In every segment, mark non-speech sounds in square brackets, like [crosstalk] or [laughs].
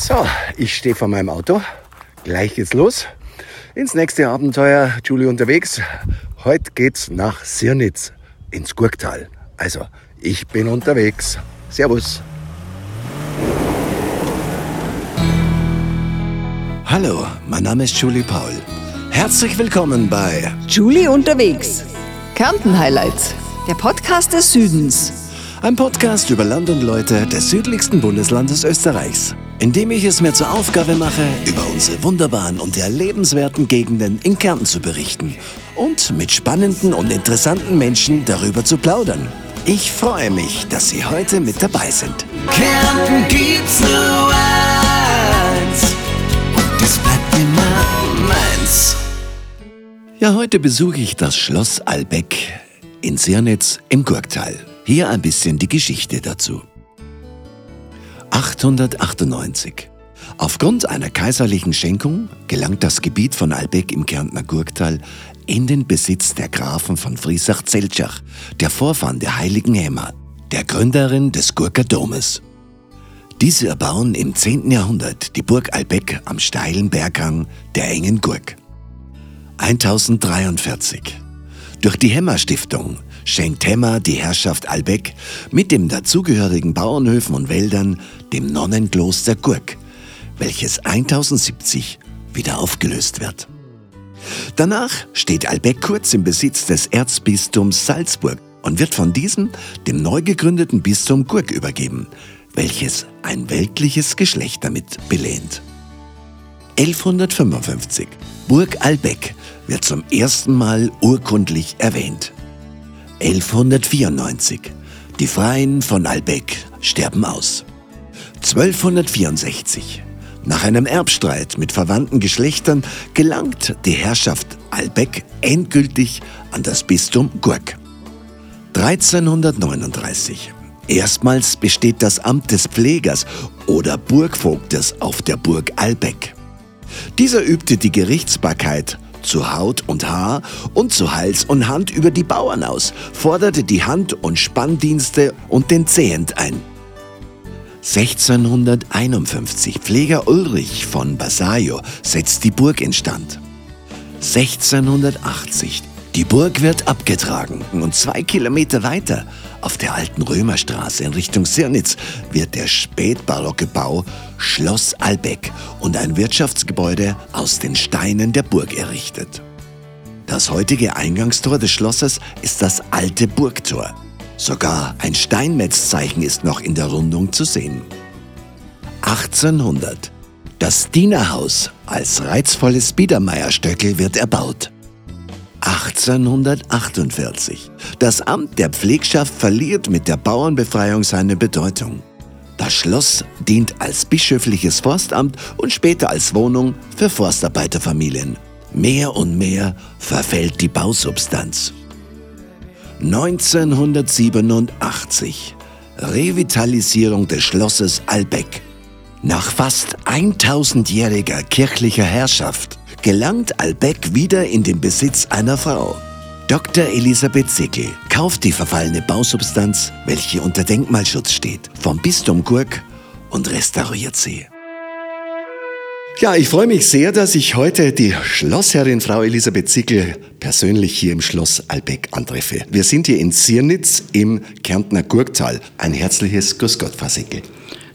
So, ich stehe vor meinem Auto. Gleich geht's los. Ins nächste Abenteuer, Julie unterwegs. Heute geht's nach Sirnitz ins Gurktal. Also, ich bin unterwegs. Servus. Hallo, mein Name ist Julie Paul. Herzlich willkommen bei Julie unterwegs. Kärnten Highlights. Der Podcast des Südens. Ein Podcast über Land und Leute des südlichsten Bundeslandes Österreichs, in dem ich es mir zur Aufgabe mache, über unsere wunderbaren und erlebenswerten Gegenden in Kärnten zu berichten und mit spannenden und interessanten Menschen darüber zu plaudern. Ich freue mich, dass Sie heute mit dabei sind. Kärnten gibt's nur eins und es bleibt immer meins. Ja, heute besuche ich das Schloss Albeck in Sirnitz im Gurktal. Hier ein bisschen die Geschichte dazu. 898. Aufgrund einer kaiserlichen Schenkung gelangt das Gebiet von Albeck im Kärntner Gurktal in den Besitz der Grafen von Friesach-Zeltschach, der Vorfahren der heiligen Häma, der Gründerin des Gurker Domes. Diese erbauen im 10. Jahrhundert die Burg Albeck am steilen Berghang der engen Gurk. 1043. Durch die Hämmer Stiftung schenkt Hemmer die Herrschaft Albeck mit dem dazugehörigen Bauernhöfen und Wäldern dem Nonnenkloster Gurk, welches 1070 wieder aufgelöst wird. Danach steht Albeck kurz im Besitz des Erzbistums Salzburg und wird von diesem dem neu gegründeten Bistum Gurk übergeben, welches ein weltliches Geschlecht damit belehnt. 1155 Burg Albeck wird zum ersten Mal urkundlich erwähnt. 1194. Die Freien von Albeck sterben aus. 1264. Nach einem Erbstreit mit verwandten Geschlechtern gelangt die Herrschaft Albeck endgültig an das Bistum Gurk. 1339. Erstmals besteht das Amt des Pflegers oder Burgvogtes auf der Burg Albeck. Dieser übte die Gerichtsbarkeit zu Haut und Haar und zu Hals und Hand über die Bauern aus, forderte die Hand- und Spanndienste und den Zehent ein. 1651 Pfleger Ulrich von Basajo setzt die Burg instand. 1680 die Burg wird abgetragen und zwei Kilometer weiter auf der alten Römerstraße in Richtung Sirnitz wird der spätbarocke Bau Schloss Albeck und ein Wirtschaftsgebäude aus den Steinen der Burg errichtet. Das heutige Eingangstor des Schlosses ist das alte Burgtor. Sogar ein Steinmetzzeichen ist noch in der Rundung zu sehen. 1800. Das Dienerhaus als reizvolles Biedermeierstöckel wird erbaut. 1848. Das Amt der Pflegschaft verliert mit der Bauernbefreiung seine Bedeutung. Das Schloss dient als bischöfliches Forstamt und später als Wohnung für Forstarbeiterfamilien. Mehr und mehr verfällt die Bausubstanz. 1987. Revitalisierung des Schlosses Albeck. Nach fast 1000-jähriger kirchlicher Herrschaft gelangt Albeck wieder in den Besitz einer Frau. Dr. Elisabeth Sickel kauft die verfallene Bausubstanz, welche unter Denkmalschutz steht, vom Bistum Gurk und restauriert sie. Ja, ich freue mich sehr, dass ich heute die Schlossherrin Frau Elisabeth Sickel persönlich hier im Schloss Albeck antreffe. Wir sind hier in Sirnitz im Kärntner Gurktal. Ein herzliches Grüß Gott, Frau Sickel.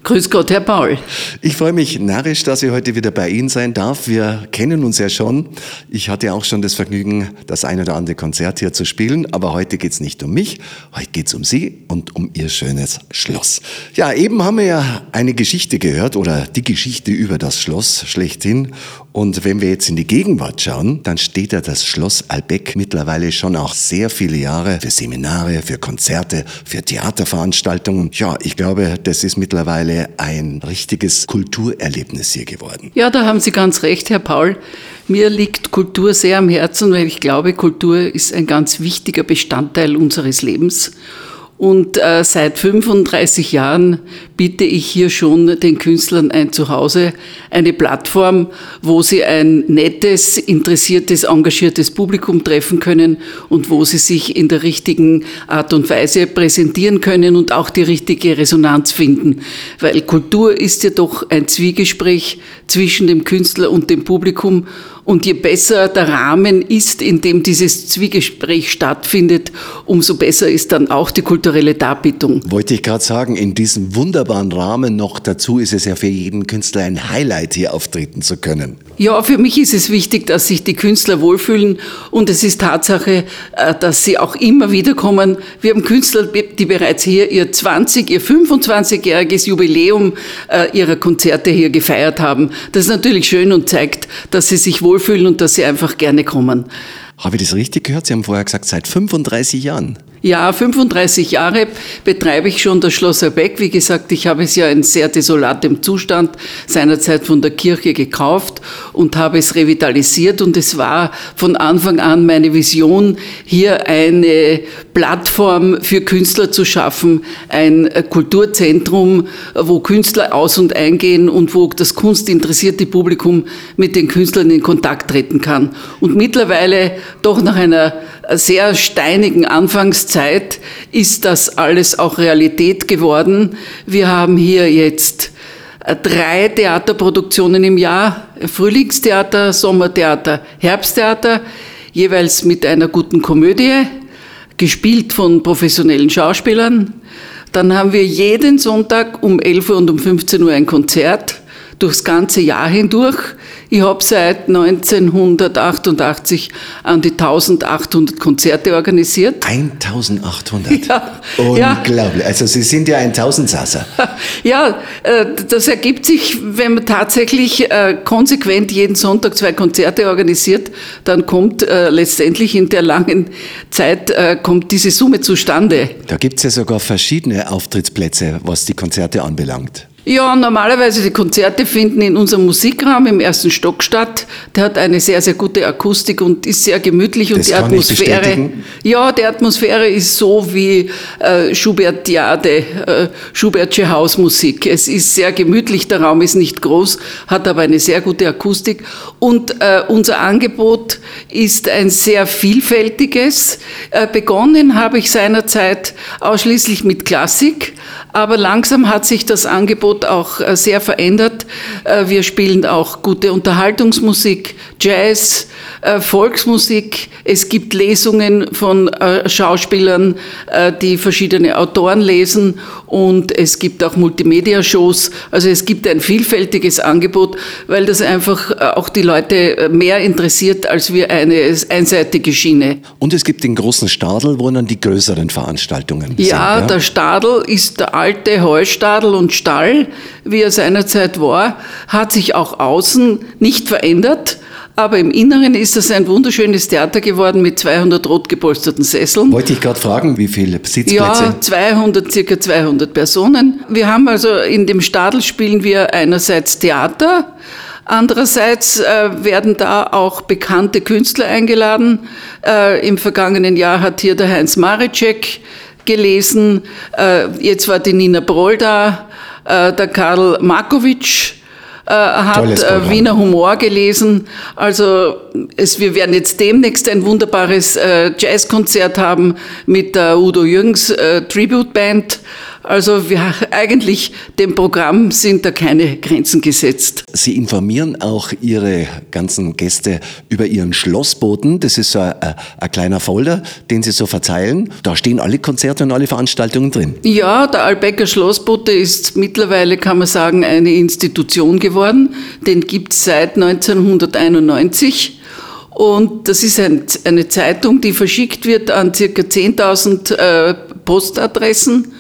Grüß Gott, Herr Paul. Ich freue mich narrisch, dass ich heute wieder bei Ihnen sein darf. Wir kennen uns ja schon. Ich hatte auch schon das Vergnügen, das ein oder andere Konzert hier zu spielen. Aber heute geht's nicht um mich, heute geht's um Sie und um Ihr schönes Schloss. Ja, eben haben wir ja eine Geschichte gehört oder die Geschichte über das Schloss schlechthin. Und wenn wir jetzt in die Gegenwart schauen, dann steht ja das Schloss Albeck mittlerweile schon auch sehr viele Jahre für Seminare, für Konzerte, für Theaterveranstaltungen. Ja, ich glaube, das ist mittlerweile ein richtiges Kulturerlebnis hier geworden. Ja, da haben Sie ganz recht, Herr Paul. Mir liegt Kultur sehr am Herzen, weil ich glaube, Kultur ist ein ganz wichtiger Bestandteil unseres Lebens. Und äh, seit 35 Jahren biete ich hier schon den Künstlern ein Zuhause, eine Plattform, wo sie ein nettes, interessiertes, engagiertes Publikum treffen können und wo sie sich in der richtigen Art und Weise präsentieren können und auch die richtige Resonanz finden. Weil Kultur ist ja doch ein Zwiegespräch zwischen dem Künstler und dem Publikum und je besser der Rahmen ist, in dem dieses Zwiegespräch stattfindet, umso besser ist dann auch die kulturelle Darbietung. Wollte ich gerade sagen, in diesem wunderbaren Rahmen noch dazu ist es ja für jeden Künstler ein Highlight, hier auftreten zu können. Ja, für mich ist es wichtig, dass sich die Künstler wohlfühlen und es ist Tatsache, äh, dass sie auch immer wieder kommen. Wir haben Künstler, die bereits hier ihr 20, ihr 25-jähriges Jubiläum äh, ihrer Konzerte hier gefeiert haben. Das ist natürlich schön und zeigt, dass sie sich wohlfühlen und dass sie einfach gerne kommen. Habe ich das richtig gehört? Sie haben vorher gesagt, seit 35 Jahren. Ja, 35 Jahre betreibe ich schon das Schloss Erbeck. Wie gesagt, ich habe es ja in sehr desolatem Zustand seinerzeit von der Kirche gekauft und habe es revitalisiert. Und es war von Anfang an meine Vision, hier eine Plattform für Künstler zu schaffen, ein Kulturzentrum, wo Künstler aus und eingehen und wo das kunstinteressierte Publikum mit den Künstlern in Kontakt treten kann. Und mittlerweile doch nach einer sehr steinigen Anfangszeit ist das alles auch Realität geworden. Wir haben hier jetzt äh, drei Theaterproduktionen im Jahr, Frühlingstheater, Sommertheater, Herbsttheater, jeweils mit einer guten Komödie, gespielt von professionellen Schauspielern. Dann haben wir jeden Sonntag um 11 Uhr und um 15 Uhr ein Konzert durchs ganze Jahr hindurch. Ich habe seit 1988 an die 1800 Konzerte organisiert. 1800? [laughs] Ja. Unglaublich. Ja. Also Sie sind ja ein Tausendsasser. [laughs] Ja, äh, das ergibt sich, wenn man tatsächlich äh, konsequent jeden Sonntag zwei Konzerte organisiert, dann kommt äh, letztendlich in der langen Zeit kommt diese Summe zustande. Da gibt es ja sogar verschiedene Auftrittsplätze, was die Konzerte anbelangt. Ja, normalerweise die Konzerte finden in unserem Musikraum im ersten Stock statt. Der hat eine sehr, sehr gute Akustik und ist sehr gemütlich und das die Atmosphäre. Ja, die Atmosphäre ist so wie äh, Schubertiade, äh, Schubertsche Hausmusik. Es ist sehr gemütlich, der Raum ist nicht groß, hat aber eine sehr gute Akustik und äh, unser Angebot ist ein sehr vielfältiges. Äh, begonnen habe ich seinerzeit ausschließlich mit Klassik, aber langsam hat sich das Angebot auch äh, sehr verändert. Äh, wir spielen auch gute Unterhaltungsmusik, Jazz, äh, Volksmusik. Es gibt Lesungen von Schauspielern, die verschiedene Autoren lesen und es gibt auch Multimedia-Shows. Also es gibt ein vielfältiges Angebot, weil das einfach auch die Leute mehr interessiert als wir eine einseitige Schiene. Und es gibt den großen Stadel, wo dann die größeren Veranstaltungen ja, sind. Ja, der Stadel ist der alte Heustadel und Stall, wie er seinerzeit war, hat sich auch außen nicht verändert. Aber im Inneren ist es ein wunderschönes Theater geworden mit 200 rot gepolsterten Sesseln. Wollte ich gerade fragen, wie viele Sitzplätze? Ja, 200, circa 200 Personen. Wir haben also in dem Stadel spielen wir einerseits Theater, Andererseits äh, werden da auch bekannte Künstler eingeladen. Äh, Im vergangenen Jahr hat hier der Heinz Maricek gelesen. Äh, jetzt war die Nina Broll da, äh, der Karl Markovic äh, hat Wiener Humor gelesen. Also es, wir werden jetzt demnächst ein wunderbares Jazzkonzert haben mit der Udo Jürgens Tribute Band. Also wir, eigentlich dem Programm sind da keine Grenzen gesetzt. Sie informieren auch Ihre ganzen Gäste über Ihren Schlossboten. Das ist so ein, ein, kleiner Folder, den Sie so verteilen. Da stehen alle Konzerte und alle Veranstaltungen drin. Ja, der Albecker Schlossbote ist mittlerweile, kann man sagen, eine Institution geworden. Den gibt es seit 1991. Und das ist ein, eine Zeitung, die verschickt wird an circa 10.000 äh, Postadressen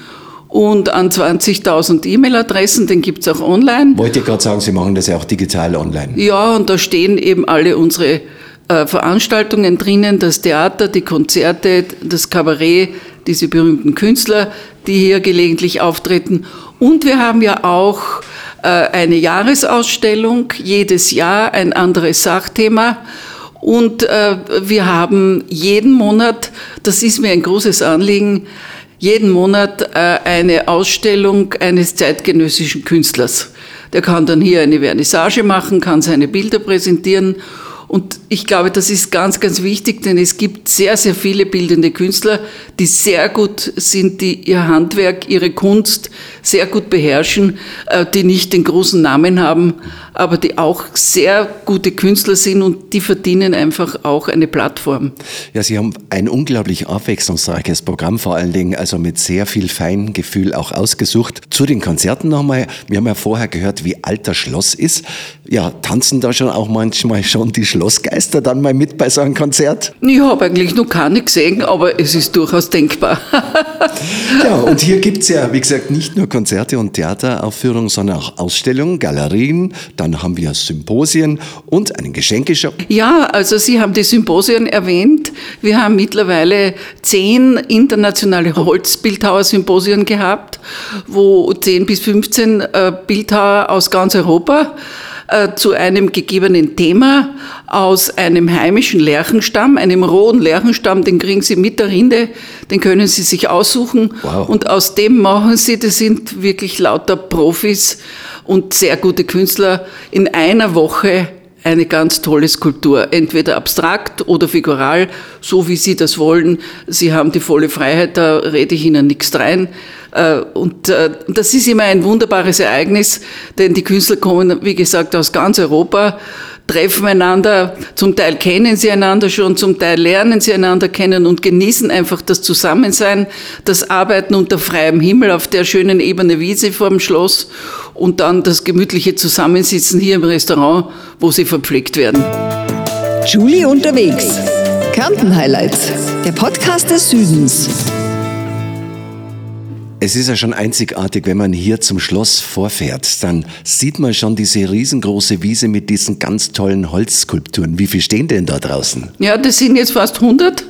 und an 20.000 E-Mail-Adressen, den gibt's auch online. Wollte ich gerade sagen, Sie machen das ja auch digital online. Ja, und da stehen eben alle unsere äh, Veranstaltungen drinnen, das Theater, die Konzerte, das Kabarett, diese berühmten Künstler, die hier gelegentlich auftreten. Und wir haben ja auch äh, eine Jahresausstellung, jedes Jahr ein anderes Sachthema. Und äh, wir haben jeden Monat, das ist mir ein großes Anliegen, jeden Monat äh, eine Ausstellung eines zeitgenössischen Künstlers. Der kann dann hier eine Vernissage machen, kann seine Bilder präsentieren und ich glaube, das ist ganz, ganz wichtig, denn es gibt sehr, sehr viele bildende Künstler, die sehr gut sind, die ihr Handwerk, ihre Kunst sehr gut beherrschen, äh, die nicht den großen Namen haben, aber die auch sehr gute Künstler sind und die verdienen einfach auch eine Plattform. Ja, Sie haben ein unglaublich abwechslungsreiches Programm, vor allen Dingen also mit sehr viel Feingefühl auch ausgesucht. Zu den Konzerten nochmal. Wir haben ja vorher gehört, wie alt das Schloss ist. Ja, tanzen da schon auch manchmal schon die Schlossgeister dann mal mit bei so einem Konzert? Ich habe eigentlich noch keine gesehen, aber es ist durchaus denkbar. [laughs] ja, und hier gibt es ja, wie gesagt, nicht nur Konzerte und Theateraufführungen, sondern auch Ausstellungen, Galerien, dann haben wir Symposien und einen Geschenkeshop. Ja, also Sie haben die Symposien erwähnt. Wir haben mittlerweile zehn internationale Holzbildhauer-Symposien gehabt, wo 10 bis 15 äh, Bildhauer aus ganz Europa äh, zu einem gegebenen Thema aus einem heimischen Lerchenstamm, einem rohen Lerchenstamm, den kriegen Sie mit der Rinde, den können Sie sich aussuchen. Wow. Und aus dem machen Sie, das sind wirklich lauter Profis und sehr gute Künstler, in einer Woche eine ganz tolle Skulptur, entweder abstrakt oder figural, so wie Sie das wollen. Sie haben die volle Freiheit, da rede ich Ihnen nichts rein. Äh, und äh, das ist immer ein wunderbares Ereignis, denn die Künstler kommen, wie gesagt, aus ganz Europa treffen einander, zum Teil kennen sie einander schon, zum Teil lernen sie einander kennen und genießen einfach das Zusammensein, das Arbeiten unter freiem Himmel auf der schönen ebene Wiese vor dem Schloss und dann das gemütliche Zusammensitzen hier im Restaurant, wo sie verpflegt werden. Julie unterwegs. Kärnten Highlights. Der Podcast des Südens. Es ist ja schon einzigartig, wenn man hier zum Schloss vorfährt, dann sieht man schon diese riesengroße Wiese mit diesen ganz tollen Holzskulpturen. Wie viele stehen denn da draußen? Ja, das sind jetzt fast 100.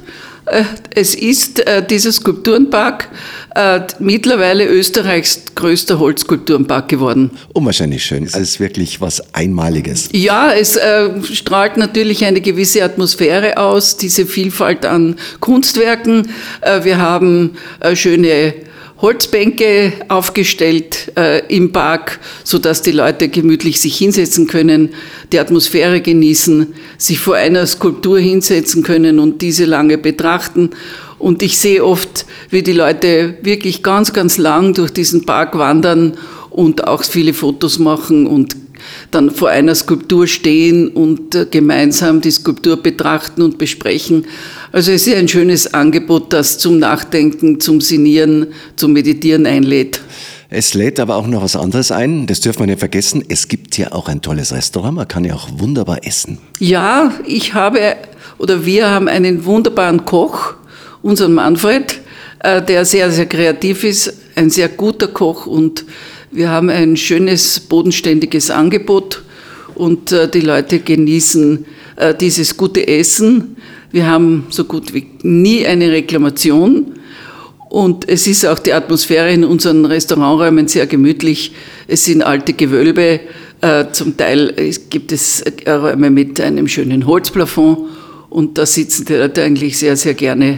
Äh, es ist äh, dieser Skulpturenpark äh, mittlerweile Österreichs größter Holzskulpturenpark geworden. Unwahrscheinlich schön. Es ist wirklich was Einmaliges. Ja, es strahlt natürlich eine gewisse Atmosphäre aus, diese Vielfalt an Kunstwerken. Wir haben schöne Holzbänke aufgestellt äh, im Park, so dass die Leute gemütlich sich hinsetzen können, die Atmosphäre genießen, sich vor einer Skulptur hinsetzen können und diese lange betrachten. Und ich sehe oft, wie die Leute wirklich ganz, ganz lang durch diesen Park wandern und auch viele Fotos machen und dann vor einer Skulptur stehen und äh, gemeinsam die Skulptur betrachten und besprechen. Also es ist ein schönes Angebot, das zum Nachdenken, zum Sinieren, zum Meditieren einlädt. Es lädt aber auch noch was anderes ein, das dürfen wir nicht vergessen. Es gibt hier auch ein tolles Restaurant, man kann ja auch wunderbar essen. Ja, ich habe oder wir haben einen wunderbaren Koch, unseren Manfred, äh, der sehr, sehr kreativ ist, ein sehr guter Koch und wir haben ein schönes, bodenständiges Angebot und äh, die Leute genießen äh, dieses gute Essen. Wir haben so gut wie nie eine Reklamation. Und es ist auch die Atmosphäre in unseren Restauranträumen sehr gemütlich. Es sind alte Gewölbe. Äh, zum Teil gibt es Räume mit einem schönen Holzplafond. Und da sitzen die Leute eigentlich sehr, sehr gerne,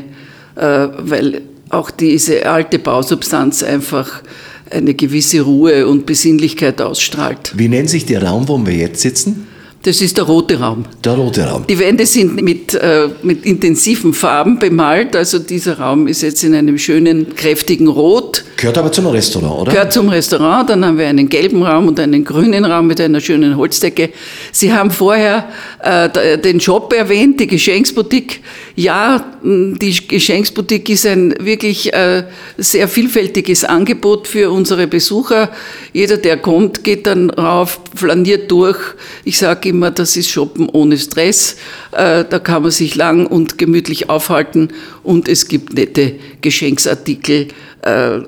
weil auch diese alte Bausubstanz einfach eine gewisse Ruhe und Besinnlichkeit ausstrahlt. Wie nennt sich der Raum, wo wir jetzt sitzen? Das ist der rote Raum. Der rote Raum. Die Wände sind mit, äh, mit intensiven Farben bemalt. Also dieser Raum ist jetzt in einem schönen, kräftigen Rot. Gehört aber zum Restaurant, oder? Gehört zum Restaurant. Dann haben wir einen gelben Raum und einen grünen Raum mit einer schönen Holzdecke. Sie haben vorher äh, den Shop erwähnt, die Geschenksboutique. Ja, die Geschenksboutique ist ein wirklich äh, sehr vielfältiges Angebot für unsere Besucher. Jeder, der kommt, geht dann rauf, flaniert durch. Ich sage immer, das ist Shoppen ohne Stress. Äh, da kann man sich lang und gemütlich aufhalten und es gibt nette Geschenksartikel,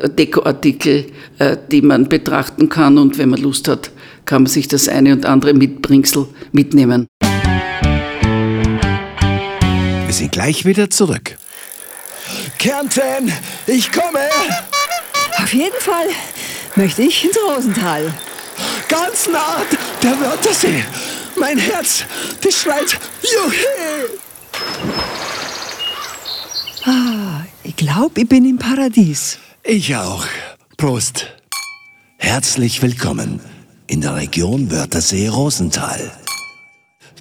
Dekoartikel, äh, die man betrachten kann und wenn man Lust hat, kann man sich das eine und andere Mitbringsel mitnehmen. Wir sind gleich wieder zurück. Kärnten, ich komme! Auf jeden Fall möchte ich ins Rosental. Ganz nah der Wörthersee. Mein Herz, das schreit Juhe! Ah, Ich glaube, ich bin im Paradies. Ich auch. Prost. Herzlich willkommen in der Region Wörthersee-Rosenthal.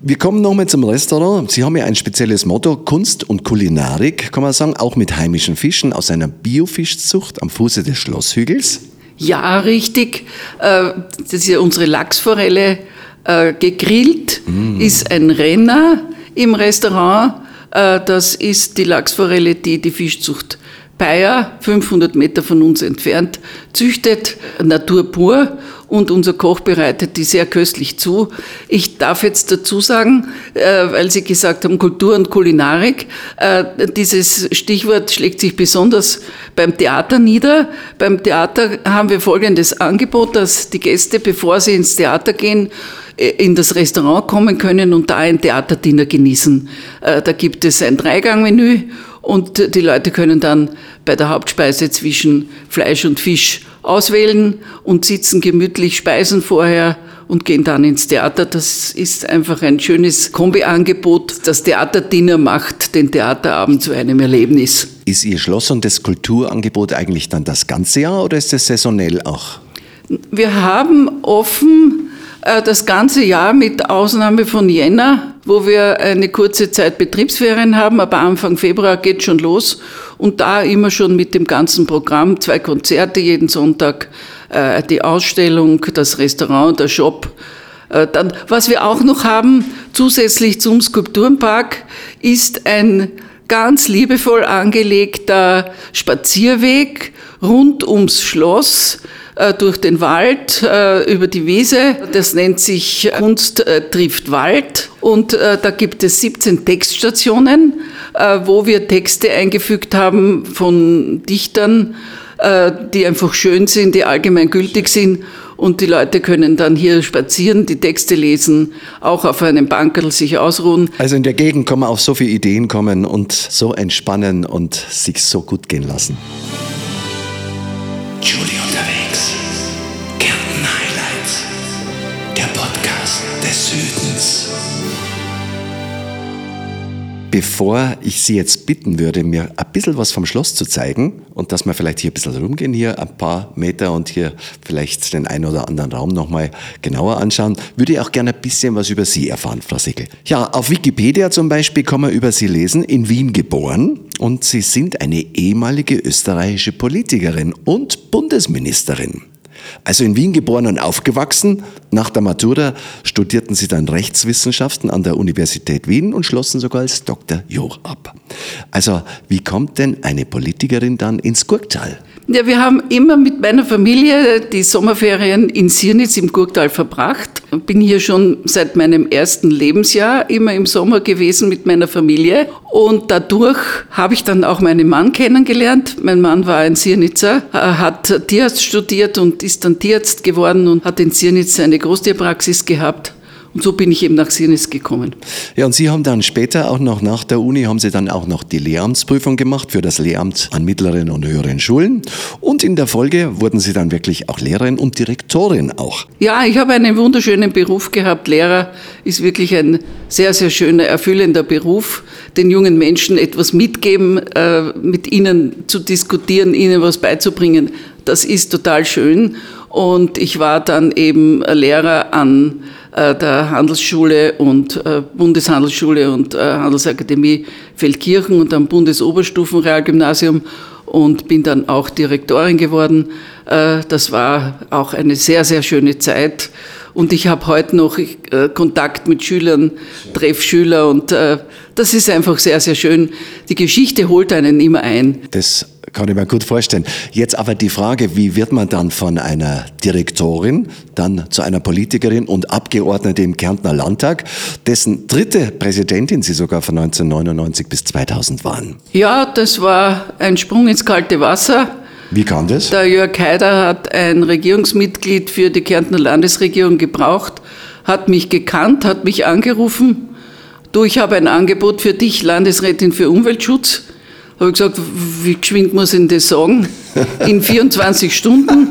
Wir kommen nochmal zum Restaurant. Sie haben ja ein spezielles Motto, Kunst und Kulinarik, kann man sagen, auch mit heimischen Fischen aus einer Biofischzucht am Fuße des Schlosshügels. Ja, richtig. Äh, das ist ja unsere Lachsforelle äh, gegrillt, mm. ist ein Renner im Restaurant. Äh, das ist die Lachsforelle, die die Fischzucht Bayer, 500 Meter von uns entfernt, züchtet Natur pur und unser Koch bereitet die sehr köstlich zu. Ich darf jetzt dazu sagen, äh, weil Sie gesagt haben, Kultur und Kulinarik, äh, dieses Stichwort schlägt sich besonders beim Theater nieder. Beim Theater haben wir folgendes Angebot, dass die Gäste, bevor sie ins Theater gehen, äh, in das Restaurant kommen können und da ein Theaterdiener genießen. Da gibt es ein Dreigangmenü und die Leute können dann bei der Hauptspeise zwischen Fleisch und Fisch auswählen und sitzen gemütlich, speisen vorher und gehen dann ins Theater. Das ist einfach ein schönes Kombiangebot. Das Theaterdiener macht den Theaterabend zu einem Erlebnis. Ist Ihr Schloss und das Kulturangebot eigentlich dann das ganze Jahr oder ist es saisonell auch? Wir haben offen das ganze Jahr mit Ausnahme von Jänner, wo wir eine kurze Zeit Betriebsferien haben, aber Anfang Februar geht schon los und da immer schon mit dem ganzen Programm, zwei Konzerte jeden Sonntag, äh, die Ausstellung, das Restaurant, der Shop. Äh, dann, was wir auch noch haben, zusätzlich zum Skulpturenpark, ist ein ganz liebevoll angelegter Spazierweg rund ums Schloss, äh, durch den Wald, äh, über die Wiese. Das nennt sich Kunst äh, trifft Wald. Und da gibt es 17 Textstationen, wo wir Texte eingefügt haben von Dichtern, die einfach schön sind, die allgemein gültig sind. Und die Leute können dann hier spazieren, die Texte lesen, auch auf einem Bankerl sich ausruhen. Also in der Gegend kann man auf so viele Ideen kommen und so entspannen und sich so gut gehen lassen. Julia Bevor ich Sie jetzt bitten würde, mir ein bisschen was vom Schloss zu zeigen und dass wir vielleicht hier ein bisschen rumgehen, hier ein paar Meter und hier vielleicht den einen oder anderen Raum nochmal genauer anschauen, würde ich auch gerne ein bisschen was über Sie erfahren, Frau Sickel. Ja, auf Wikipedia zum Beispiel kann man über Sie lesen, in Wien geboren, und Sie sind eine ehemalige österreichische Politikerin und Bundesministerin. Also in Wien geboren und aufgewachsen. Nach der Matura studierten sie dann Rechtswissenschaften an der Universität Wien und schlossen sogar als Dr. Joch ab. Also wie kommt denn eine Politikerin dann ins Gurktal? Ja, wir haben immer mit meiner Familie die Sommerferien in Sirnitz im Gurktal verbracht. Bin hier schon seit meinem ersten Lebensjahr immer im Sommer gewesen mit meiner Familie. Und dadurch habe ich dann auch meinen Mann kennengelernt. Mein Mann war ein Sirnitzer, hat Tierarzt studiert und ist dann Tierarzt geworden und hat in Sirnitz eine Großtierpraxis gehabt. Und so bin ich eben nach Sirnis gekommen. Ja, und Sie haben dann später auch noch nach der Uni, haben Sie dann auch noch die Lehramtsprüfung gemacht für das Lehramt an mittleren und höheren Schulen. Und in der Folge wurden Sie dann wirklich auch Lehrerin und Direktorin auch. Ja, ich habe einen wunderschönen Beruf gehabt. Lehrer ist wirklich ein sehr, sehr schöner, erfüllender Beruf. Den jungen Menschen etwas mitgeben, äh, mit ihnen zu diskutieren, ihnen was beizubringen. Das ist total schön. Und ich war dann eben Lehrer an der Handelsschule und äh, Bundeshandelsschule und äh, Handelsakademie Feldkirchen und am Bundesoberstufenrealgymnasium und bin dann auch Direktorin geworden. Das war auch eine sehr, sehr schöne Zeit. Und ich habe heute noch Kontakt mit Schülern, treffe Schüler und das ist einfach sehr, sehr schön. Die Geschichte holt einen immer ein. Das kann ich mir gut vorstellen. Jetzt aber die Frage, wie wird man dann von einer Direktorin dann zu einer Politikerin und Abgeordnete im Kärntner Landtag, dessen dritte Präsidentin Sie sogar von 1999 bis 2000 waren? Ja, das war ein Sprung ins kalte Wasser. Wie kam das? Der Jörg Haider hat ein Regierungsmitglied für die Kärntner Landesregierung gebraucht, hat mich gekannt, hat mich angerufen. Du, ich habe ein Angebot für dich, Landesrätin für Umweltschutz habe ich gesagt, wie geschwind muss ich das sagen? In 24 Stunden.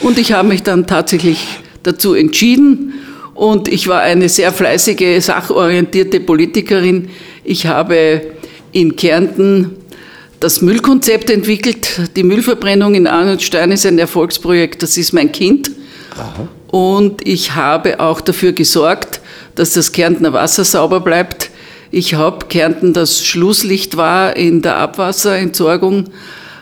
Und ich habe mich dann tatsächlich dazu entschieden. Und ich war eine sehr fleißige, sachorientierte Politikerin. Ich habe in Kärnten das Müllkonzept entwickelt. Die Müllverbrennung in Arnoldstein ist ein Erfolgsprojekt, das ist mein Kind. Aha. Und ich habe auch dafür gesorgt, dass das Kärntner Wasser sauber bleibt. Ich habe Kärnten das Schlusslicht war in der Abwasserentsorgung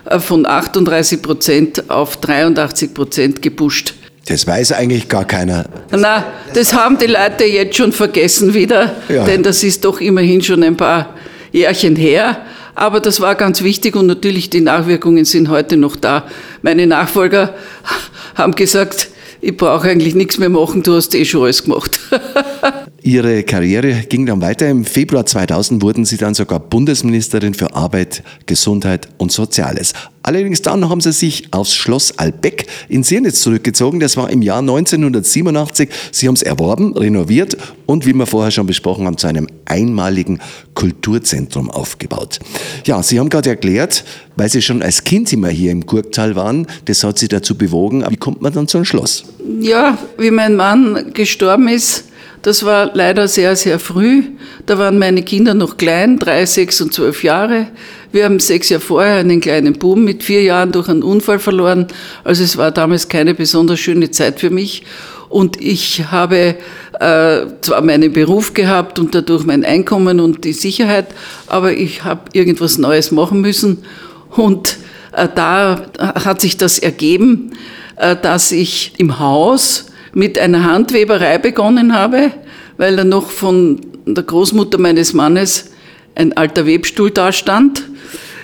äh, von 38 Prozent auf 83 Prozent gepusht. Das weiß eigentlich gar keiner. Na, das haben die Leute jetzt schon vergessen wieder, ja. denn das ist doch immerhin schon ein paar Jährchen her. Aber das war ganz wichtig und natürlich die Nachwirkungen sind heute noch da. Meine Nachfolger [laughs] haben gesagt, ich brauche eigentlich nichts mehr machen, du hast eh schon alles gemacht. [laughs] Ihre Karriere ging dann weiter. Im Februar 2000 wurden Sie dann sogar Bundesministerin für Arbeit, Gesundheit und Soziales. Allerdings dann haben Sie sich aufs Schloss Albeck in Sirnitz zurückgezogen. Das war im Jahr 1987. Sie haben es erworben, renoviert und, wie wir vorher schon besprochen haben, zu einem einmaligen Kulturzentrum aufgebaut. Ja, Sie haben gerade erklärt, weil Sie schon als Kind immer hier im Gurktal waren, das hat Sie dazu bewogen. Wie kommt man dann zu einem Schloss? Ja, wie mein Mann gestorben ist, das war leider sehr, sehr früh. Da waren meine Kinder noch klein, drei, sechs und zwölf Jahre. Wir haben sechs Jahre vorher einen kleinen Buben mit vier Jahren durch einen Unfall verloren. Also es war damals keine besonders schöne Zeit für mich. Und ich habe äh, zwar meinen Beruf gehabt und dadurch mein Einkommen und die Sicherheit, aber ich habe irgendwas Neues machen müssen. Und äh, da hat sich das ergeben, äh, dass ich im Haus mit einer Handweberei begonnen habe, weil da noch von der Großmutter meines Mannes ein alter Webstuhl da stand.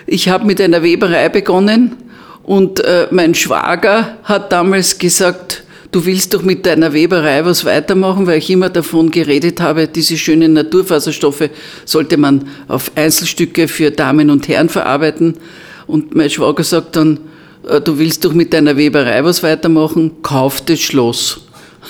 Ich habe mit einer Weberei begonnen und äh, mein Schwager hat damals gesagt, du willst doch mit deiner Weberei was weitermachen, weil ich immer davon geredet habe, diese schönen Naturfaserstoffe sollte man auf Einzelstücke für Damen und Herren verarbeiten. Und mein Schwager sagt dann, äh, du willst doch mit deiner Weberei was weitermachen, kauf das Schloss.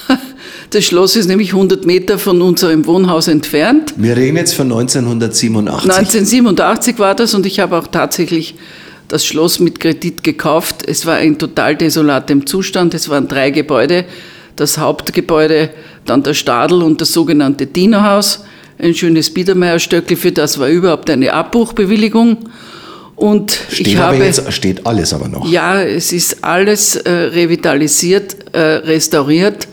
[laughs] Das Schloss ist nämlich 100 Meter von unserem Wohnhaus entfernt. Wir reden jetzt von 1987. 1987 war das und ich habe auch tatsächlich das Schloss mit Kredit gekauft. Es war in total desolatem Zustand. Es waren drei Gebäude. Das Hauptgebäude, dann der Stadel und das sogenannte Dienerhaus. Ein schönes Biedermeierstöckel, für das war überhaupt eine Abbruchbewilligung. Und steht ich habe, jetzt, steht alles aber noch. Ja, es ist alles äh, revitalisiert, äh, restauriert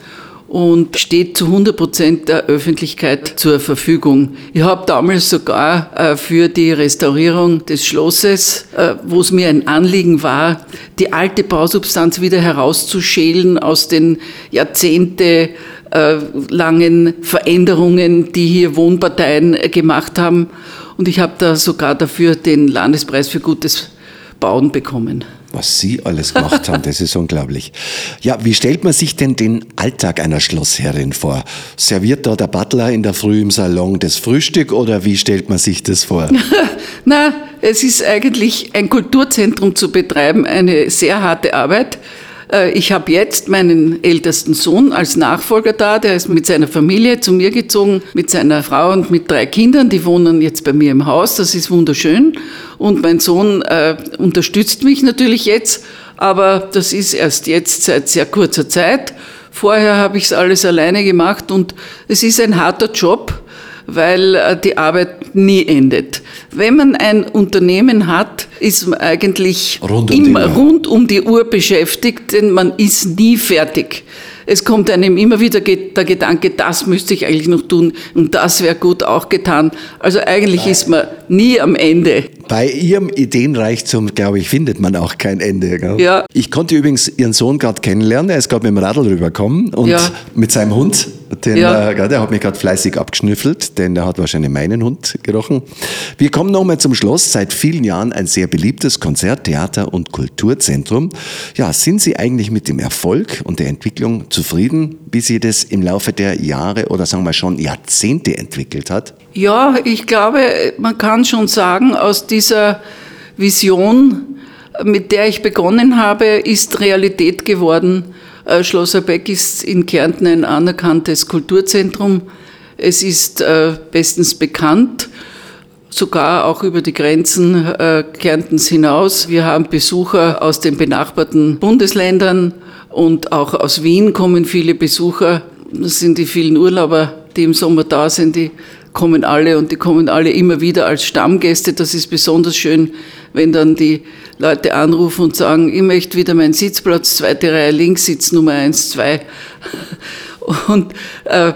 und steht zu 100 Prozent der Öffentlichkeit zur Verfügung. Ich habe damals sogar äh, für die Restaurierung des Schlosses, äh, wo es mir ein Anliegen war, die alte Bausubstanz wieder herauszuschälen aus den Jahrzehnte äh, Veränderungen, die hier Wohnparteien gemacht haben. Und ich habe da sogar dafür den Landespreis für gutes Bauen bekommen was Sie alles gemacht haben, das ist unglaublich. Ja, wie stellt man sich denn den Alltag einer Schlossherrin vor? Serviert da der Butler in der Früh im Salon das Frühstück oder wie stellt man sich das vor? [laughs] Na, es ist eigentlich ein Kulturzentrum zu betreiben, eine sehr harte Arbeit. Äh, ich habe jetzt meinen ältesten Sohn als Nachfolger da, der ist mit seiner Familie zu mir gezogen, mit seiner Frau und mit drei Kindern, die wohnen jetzt bei mir im Haus, das ist wunderschön. Und mein Sohn äh, unterstützt mich natürlich jetzt, aber das ist erst jetzt seit sehr kurzer Zeit. Vorher habe ich es alles alleine gemacht und es ist ein harter Job weil äh, die Arbeit nie endet. Wenn man ein Unternehmen hat, ist man eigentlich rund um immer rund um die Uhr beschäftigt, denn man ist nie fertig. Es kommt einem immer wieder der Gedanke, das müsste ich eigentlich noch tun und das wäre gut auch getan. Also eigentlich ist man nie am Ende. Bei Ihrem Ideenreichtum, glaube ich, findet man auch kein Ende. Gell? Ja. Ich konnte übrigens Ihren Sohn gerade kennenlernen. Er ist gerade mit dem Radl rübergekommen und ja. mit seinem Hund. Den, ja. äh, der hat mich gerade fleißig abgeschnüffelt, denn der hat wahrscheinlich meinen Hund gerochen. Wir kommen nochmal zum Schloss. Seit vielen Jahren ein sehr beliebtes Konzert-, Theater- und Kulturzentrum. Ja, sind Sie eigentlich mit dem Erfolg und der Entwicklung zufrieden, wie sie das im Laufe der Jahre oder sagen wir schon Jahrzehnte entwickelt hat? Ja, ich glaube, man kann schon sagen, aus dieser Vision, mit der ich begonnen habe, ist Realität geworden. Äh, Schloss Beck ist in Kärnten ein anerkanntes Kulturzentrum. Es ist äh, bestens bekannt, sogar auch über die Grenzen äh, Kärntens hinaus. Wir haben Besucher aus den benachbarten Bundesländern und auch aus Wien kommen viele Besucher. Das sind die vielen Urlauber, die im Sommer da sind, die kommen alle und die kommen alle immer wieder als Stammgäste. Das ist besonders schön, wenn dann die Leute anrufen und sagen, ich möchte wieder meinen Sitzplatz, zweite Reihe links, Sitz Nummer eins, zwei. [laughs] Und äh,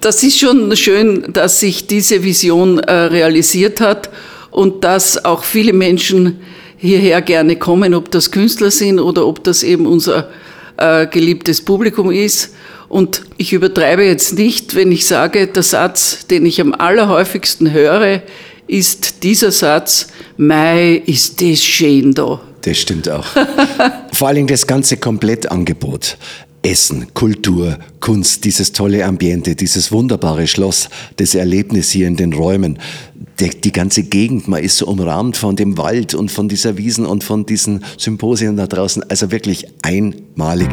das ist schon schön, dass sich diese Vision äh, realisiert hat und dass auch viele Menschen hierher gerne kommen, ob das Künstler sind oder ob das eben unser äh, geliebtes Publikum ist. Und ich übertreibe jetzt nicht, wenn ich sage, der Satz, den ich am allerhäufigsten höre, ist dieser Satz, Mai ist das schön da. Das stimmt auch. [laughs] Vor allem das ganze Komplettangebot. Essen, Kultur, Kunst, dieses tolle Ambiente, dieses wunderbare Schloss, das Erlebnis hier in den Räumen, die, die, ganze Gegend, man ist so umrahmt von dem Wald und von dieser Wiesen und von diesen Symposien da draußen, also wirklich einmalig.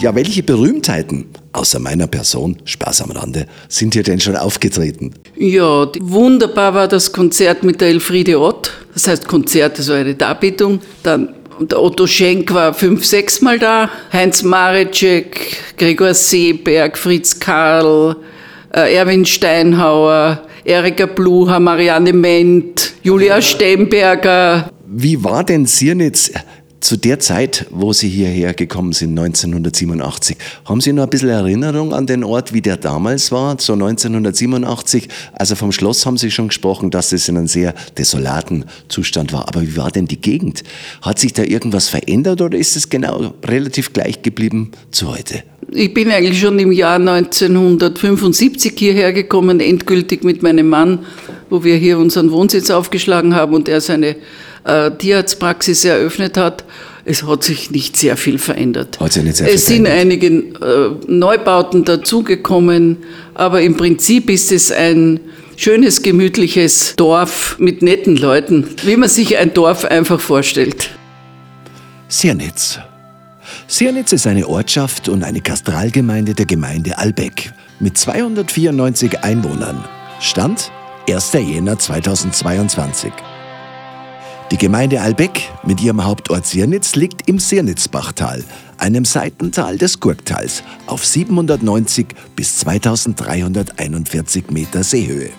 Ja, welche Berühmtheiten, außer meiner Person, Spaß am Rande, sind hier denn schon aufgetreten? Ja, wunderbar war das Konzert mit der Elfriede Ott. Das heißt Konzert, das war eine Darbietung. Dann der Otto Schenk war fünf, sechs Mal da. Heinz Marecek, Gregor Seeberg, Fritz Karl, äh, Erwin Steinhauer, Erika Blucher, Marianne Ment, Julia Stemberger. Wie war denn Sirnitz zu der Zeit, wo Sie hierher gekommen sind, 1987, haben Sie noch ein bisschen Erinnerung an den Ort, wie der damals war, so 1987? Also vom Schloss haben Sie schon gesprochen, dass es in einem sehr desolaten Zustand war. Aber wie war denn die Gegend? Hat sich da irgendwas verändert oder ist es genau relativ gleich geblieben zu heute? Ich bin eigentlich schon im Jahr 1975 hierher gekommen, endgültig mit meinem Mann, wo wir hier unseren Wohnsitz aufgeschlagen haben und er seine äh, Tierarztpraxis eröffnet hat. Es hat sich nicht sehr viel verändert. Hat sich nicht sehr viel es sind einige äh, Neubauten dazugekommen, aber im Prinzip ist es ein schönes, gemütliches Dorf mit netten Leuten, wie man sich ein Dorf einfach vorstellt. Siernitz. Siernitz ist eine Ortschaft und eine Kastralgemeinde der Gemeinde Albeck mit 294 Einwohnern. Stand 1. Jänner 2022. Die Gemeinde Albeck mit ihrem Hauptort Siernitz liegt im Sirnitzbachtal, einem Seitental des Gurktals, auf 790 bis 2341 Meter Seehöhe.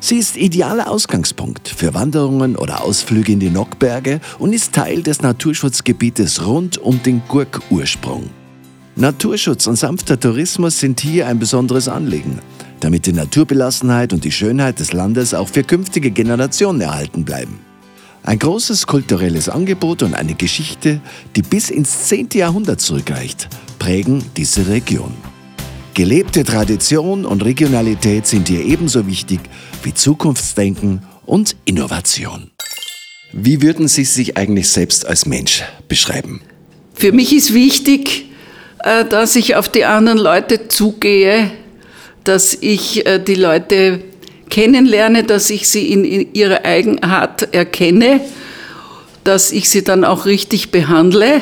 Sie ist idealer Ausgangspunkt für Wanderungen oder Ausflüge in die Nockberge und ist Teil des Naturschutzgebietes rund um den Gurkursprung. Naturschutz und sanfter Tourismus sind hier ein besonderes Anliegen, damit die Naturbelassenheit und die Schönheit des Landes auch für künftige Generationen erhalten bleiben. Ein großes kulturelles Angebot und eine Geschichte, die bis ins 10. Jahrhundert zurückreicht, prägen diese Region. Gelebte Tradition und Regionalität sind hier ebenso wichtig wie Zukunftsdenken und Innovation. Wie würden Sie sich eigentlich selbst als Mensch beschreiben? Für mich ist wichtig, äh, dass ich auf die anderen Leute zugehe, dass ich äh, die Leute kennenlerne, dass ich sie in, ihrer Eigenart erkenne, dass ich sie dann auch richtig behandle.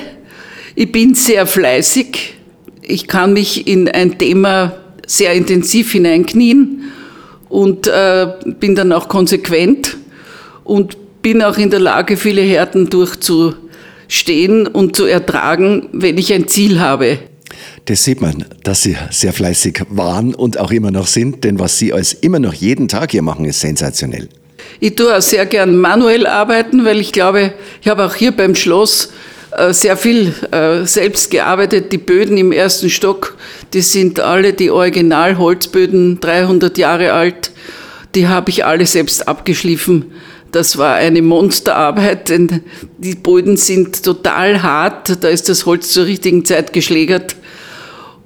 Ich bin sehr fleißig. Ich kann mich in ein Thema sehr intensiv hineinknien und äh, bin dann auch konsequent und bin auch in der Lage, viele Härten durchzustehen und zu ertragen, wenn ich ein Ziel habe. Das sieht man, dass Sie sehr fleißig waren und auch immer noch sind, denn was Sie als immer noch jeden Tag hier machen, ist sensationell. Ich tue auch sehr gern manuell arbeiten, weil ich glaube, ich habe auch hier beim Schloss äh, sehr viel äh, selbst gearbeitet. Die Böden im ersten Stock, die sind alle die Originalholzböden, 300 Jahre alt. Die habe ich alle selbst abgeschliffen. Das war eine Monsterarbeit, denn die Böden sind total hart. Da ist das Holz zur richtigen Zeit geschlägert.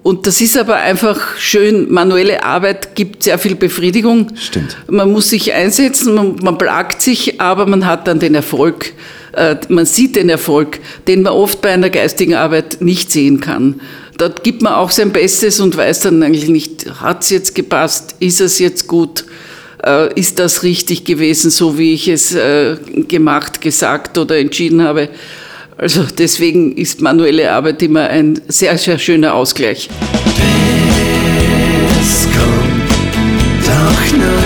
Und das ist aber einfach schön. Manuelle Arbeit gibt sehr viel Befriedigung. Stimmt. Man muss sich einsetzen, man, man plagt sich, aber man hat dann den Erfolg. Äh, man sieht den Erfolg, den man oft bei einer geistigen Arbeit nicht sehen kann. Dort gibt man auch sein Bestes und weiß dann eigentlich nicht, hat es jetzt gepasst, ist es jetzt gut, äh, ist das richtig gewesen, so wie ich es äh, gemacht, gesagt oder entschieden habe. Also deswegen ist manuelle Arbeit immer ein sehr, sehr schöner Ausgleich. Das kommt doch nur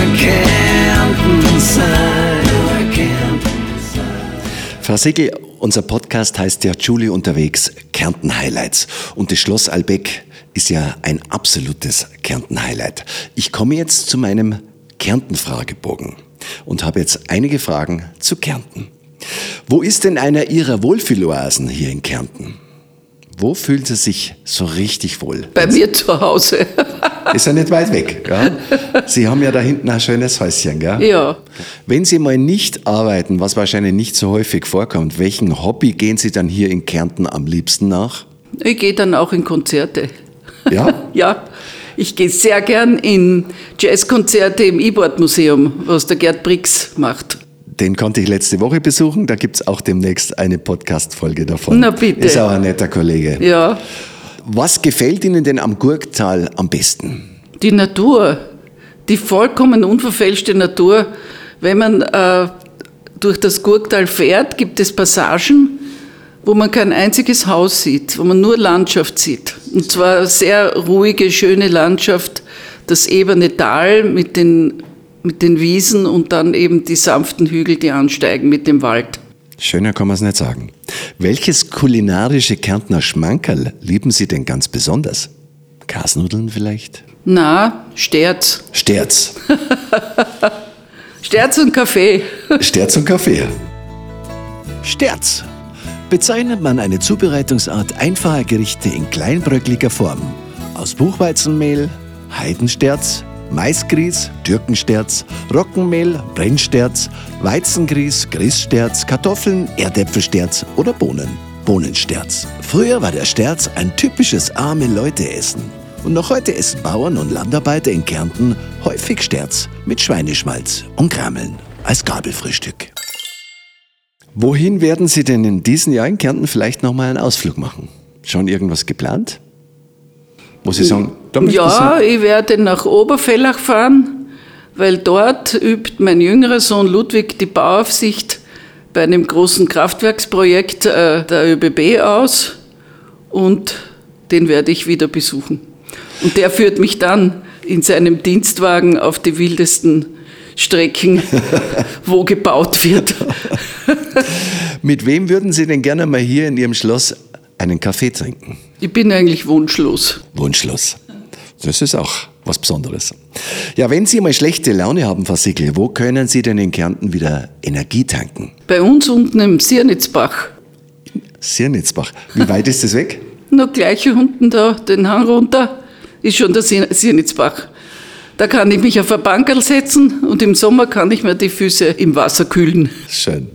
Frau Segel, unser Podcast heißt ja Julie unterwegs, Kärnten Highlights. Und das Schloss Albeck ist ja ein absolutes Kärnten-Highlight. Ich komme jetzt zu meinem Kärnten-Fragebogen und habe jetzt einige Fragen zu Kärnten. Wo ist denn einer Ihrer Wohlfühloasen hier in Kärnten? Wo fühlen Sie sich so richtig wohl? Bei mir zu Hause. [laughs] Ist ja nicht weit weg. Gell? Sie haben ja da hinten ein schönes Häuschen. Gell? Ja. Wenn Sie mal nicht arbeiten, was wahrscheinlich nicht so häufig vorkommt, welchen Hobby gehen Sie dann hier in Kärnten am liebsten nach? Ich gehe dann auch in Konzerte. Ja? [laughs] Ja. Ich gehe sehr gern in Jazzkonzerte im E-Board-Museum, was der Gerd Brix macht. Den konnte ich letzte Woche besuchen. Da gibt es auch demnächst eine Podcast-Folge davon. Na bitte. Ist auch ein netter Kollege. Ja. Was gefällt Ihnen denn am Gurktal am besten? Die Natur, die vollkommen unverfälschte Natur. Wenn man äh, durch das Gurktal fährt, gibt es Passagen, wo man kein einziges Haus sieht, wo man nur Landschaft sieht. Und zwar sehr ruhige, schöne Landschaft, das ebene Tal mit den, mit den Wiesen und dann eben die sanften Hügel, die ansteigen mit dem Wald. Schöner kann man es nicht sagen. Welches kulinarische Kärntner Schmankerl lieben Sie denn ganz besonders? Kasnudeln vielleicht? Na, Sterz. Sterz. [laughs] Sterz und Kaffee. [laughs] Sterz und Kaffee. Sterz. Bezeichnet man eine Zubereitungsart einfacher Gerichte in kleinbröckliger Form. Aus Buchweizenmehl, Heidensterz, Maisgrieß, Türkensterz, Roggenmehl, Brennsterz, Weizengrieß, Grießsterz, Kartoffeln, Erdäpfelsterz oder Bohnen. Bohnensterz. Früher war der Sterz ein typisches arme Leute-Essen. Und noch heute essen Bauern und Landarbeiter in Kärnten häufig Sterz mit Schweineschmalz und Krammeln als Gabelfrühstück. Wohin werden Sie denn in diesem Jahr in Kärnten vielleicht nochmal einen Ausflug machen? Schon irgendwas geplant? Wo Sie sagen, da Ja, ich werde nach Oberfellach fahren, weil dort übt mein jüngerer Sohn Ludwig die Bauaufsicht bei einem großen Kraftwerksprojekt äh, der ÖBB aus und den werde ich wieder besuchen. Und der führt mich dann in seinem Dienstwagen auf die wildesten Strecken, [laughs] wo gebaut wird. Mit wem würden Sie denn gerne mal hier in Ihrem Schloss einen Kaffee trinken? Ich bin eigentlich wunschlos. Wunschlos. Das ist auch was Besonderes. Ja, wenn Sie mal schlechte Laune haben, Frau Sickel, wo können Sie denn in Kärnten wieder Energie tanken? Bei uns unten im Siernitzbach. Sirnitzbach. Wie weit ist das weg? Nur gleich unten da, den Hang runter, ist schon der Siernitzbach. Da kann ich mich auf ein Bankerl setzen und im Sommer kann ich mir die Füße im Wasser kühlen. Schön.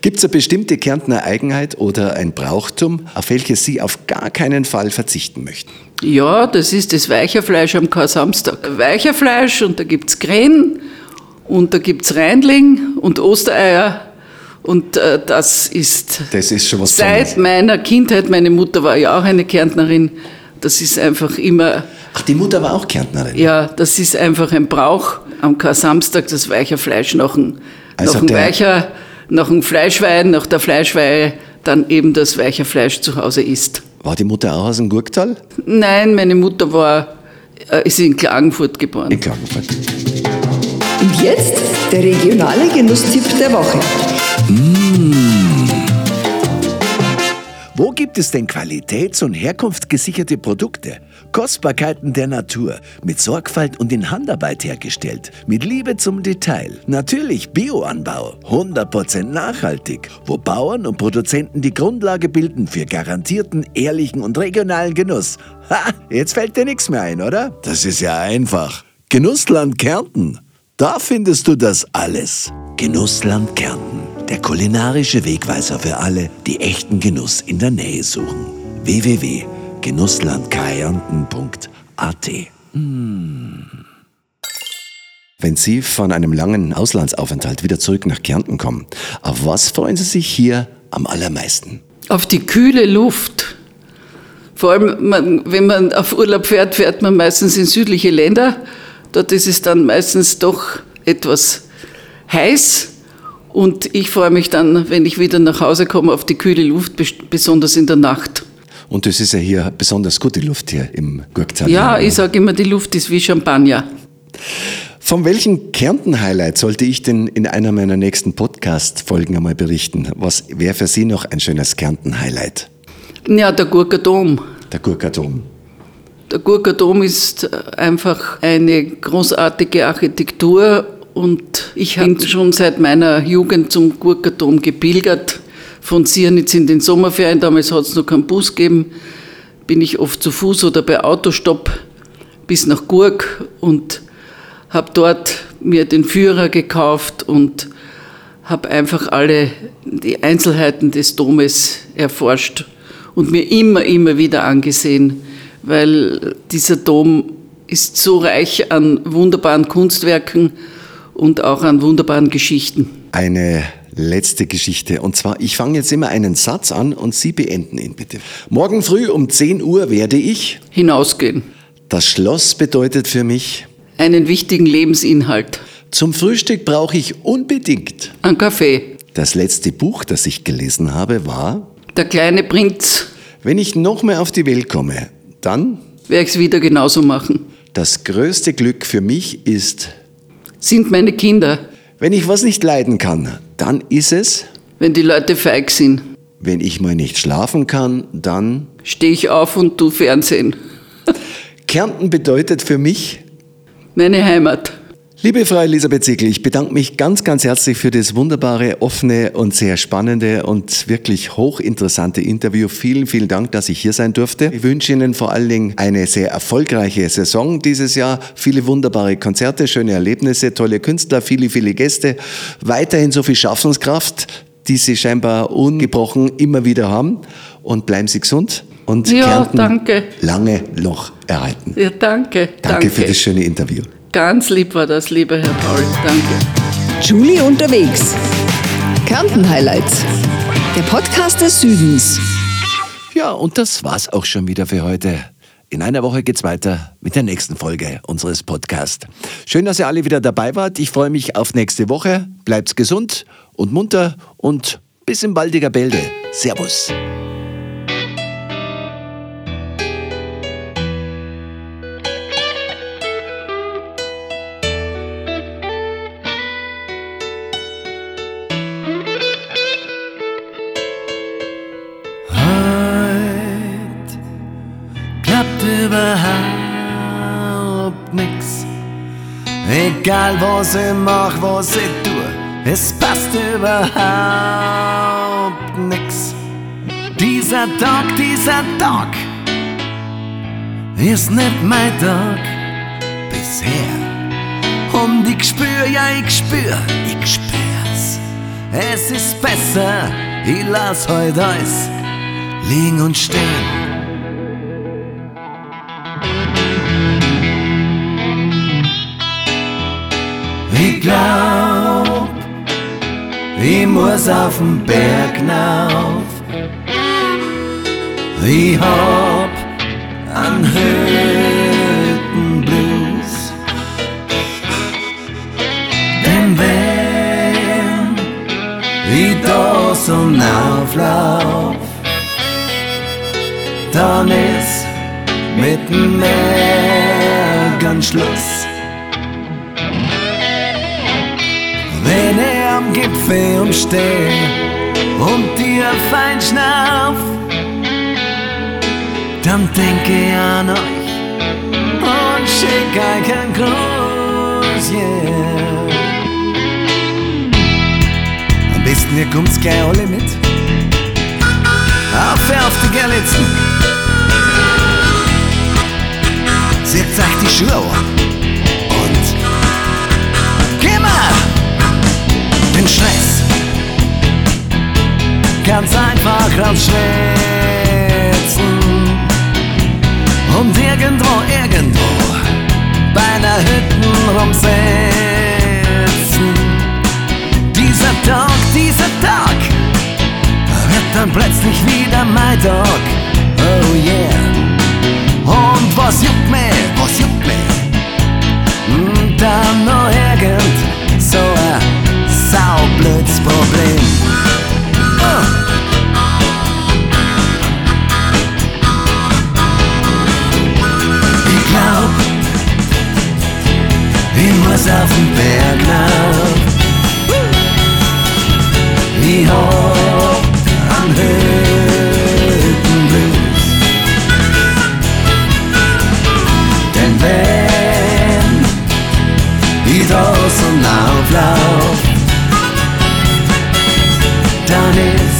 Gibt es eine bestimmte Kärntner Eigenheit oder ein Brauchtum, auf welches Sie auf gar keinen Fall verzichten möchten? Ja, das ist das Weicherfleisch am Kar-Samstag. Weicherfleisch und da gibt's Krähen und da gibt's Reindling und Ostereier und äh, das ist Das ist schon was seit meiner Kindheit, meine Mutter war ja auch eine Kärntnerin, das ist einfach immer Ach, die Mutter war auch Kärntnerin. Ja, das ist einfach ein Brauch am Kar-Samstag, das weiche Fleisch nach dem, Also dem der- Weicher, nach dem Fleischwein, nach der Fleischweihe, dann eben das weiche Fleisch zu Hause isst. War die Mutter auch aus dem Gurktal? Nein, meine Mutter war, äh, ist in Klagenfurt geboren. In Klagenfurt. Und jetzt der regionale Genusstipp der Woche. Wo gibt es denn qualitäts- und herkunftsgesicherte Produkte? Kostbarkeiten der Natur, mit Sorgfalt und in Handarbeit hergestellt, mit Liebe zum Detail. Natürlich Bioanbau, 100% nachhaltig, wo Bauern und Produzenten die Grundlage bilden für garantierten, ehrlichen und regionalen Genuss. Ha, jetzt fällt dir nichts mehr ein, oder? Das ist ja einfach. Genussland Kärnten, da findest du das alles. Genussland Kärnten, der kulinarische Wegweiser für alle, die echten Genuss in der Nähe suchen. www.genusslandkärnten.at Wenn Sie von einem langen Auslandsaufenthalt wieder zurück nach Kärnten kommen, auf was freuen Sie sich hier am allermeisten? Auf die kühle Luft. Vor allem, man, wenn man auf Urlaub fährt, fährt man meistens in südliche Länder. Dort ist es dann meistens doch etwas heiß. Und ich freue mich dann, wenn ich wieder nach Hause komme, auf die kühle Luft, bes- besonders in der Nacht. Und das ist ja hier besonders gute Luft hier im Gurktal. Ja, ich sage immer, die Luft ist wie Champagner. Von welchen Kärnten-Highlight sollte ich denn in einer meiner nächsten Podcast-Folgen einmal berichten? Was wäre für Sie noch ein schönes Kärnten-Highlight? Ja, der Gurker Dom. Der Gurkadom. Der Gurker Dom ist einfach eine großartige Architektur und ich habe schon seit meiner Jugend zum Gurker Dom gepilgert. Von Siernitz in den Sommerferien, damals hat es noch keinen Bus gegeben, bin ich oft zu Fuß oder bei Autostopp bis nach Gurk und habe dort mir den Führer gekauft und habe einfach alle die Einzelheiten des Domes erforscht und mir immer, immer wieder angesehen, weil dieser Dom ist so reich an wunderbaren Kunstwerken und auch an wunderbaren Geschichten. Eine letzte Geschichte. Und zwar, ich fange jetzt immer einen Satz an und Sie beenden ihn bitte. Morgen früh um 10 Uhr werde ich hinausgehen. Das Schloss bedeutet für mich einen wichtigen Lebensinhalt. Zum Frühstück brauche ich unbedingt einen Kaffee. Das letzte Buch, das ich gelesen habe, war Der kleine Prinz. Wenn ich noch mehr auf die Welt komme, dann werde ich es wieder genauso machen. Das größte Glück für mich ist sind meine Kinder. Wenn ich was nicht leiden kann, dann ist es wenn die Leute feig sind. Wenn ich mal nicht schlafen kann, dann stehe ich auf und tu Fernsehen. Kärnten bedeutet für mich meine Heimat. Liebe Frau Elisabeth Siegel, ich bedanke mich ganz, ganz herzlich für das wunderbare, offene und sehr spannende und wirklich hochinteressante Interview. Vielen, vielen Dank, dass ich hier sein durfte. Ich wünsche Ihnen vor allen Dingen eine sehr erfolgreiche Saison dieses Jahr. Viele wunderbare Konzerte, schöne Erlebnisse, tolle Künstler, viele, viele Gäste. Weiterhin so viel Schaffenskraft, die Sie scheinbar ungebrochen immer wieder haben. Und bleiben Sie gesund und ja, Kärnten danke. lange noch erhalten. Ja, danke. Danke, danke für das schöne Interview. Ganz lieb war das, lieber Herr Paul. Danke. Julie unterwegs. Kärnten Highlights. Der Podcast des Südens. Ja, und das war's auch schon wieder für heute. In einer Woche geht's weiter mit der nächsten Folge unseres Podcasts. Schön, dass ihr alle wieder dabei wart. Ich freue mich auf nächste Woche. Bleibt gesund und munter und bis im baldiger Bälde. Servus. Egal was ich mach, was ich tu, es passt überhaupt nix. Dieser Tag, dieser Tag ist nicht mein Tag bisher. Und ich spür, ja, ich spür, ich spür's. Es ist besser, ich lass heute alles liegen und stehen. Glaub, ich muss auf den Berg hinauf. Ich hab an Hüttenblues. Denn wenn ich da so auflauf, dann ist mit dem Märgen Schluss. Am Gipfel umsteht und dir fein schnauf, dann denke ich an euch und schick euch einen Gruß, yeah. Am besten ihr kommt's gleich alle mit. Auf, auf die Gerlitzen. Zieht euch die Schuhe an. Ganz einfach rausschwitzen. Und irgendwo, irgendwo bei einer Hütten rumsitzen. Dieser Tag, dieser Tag wird dann plötzlich wieder mein Tag. Oh yeah. Und was juckt mich, Haus auf dem Berglauf. Wie hoch am Hüttenblues. Denn wenn ich draußen auflauf, dann ist